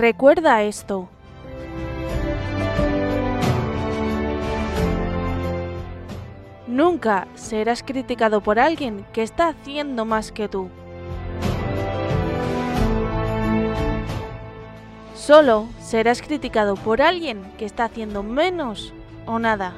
Recuerda esto. Nunca serás criticado por alguien que está haciendo más que tú. Solo serás criticado por alguien que está haciendo menos o nada.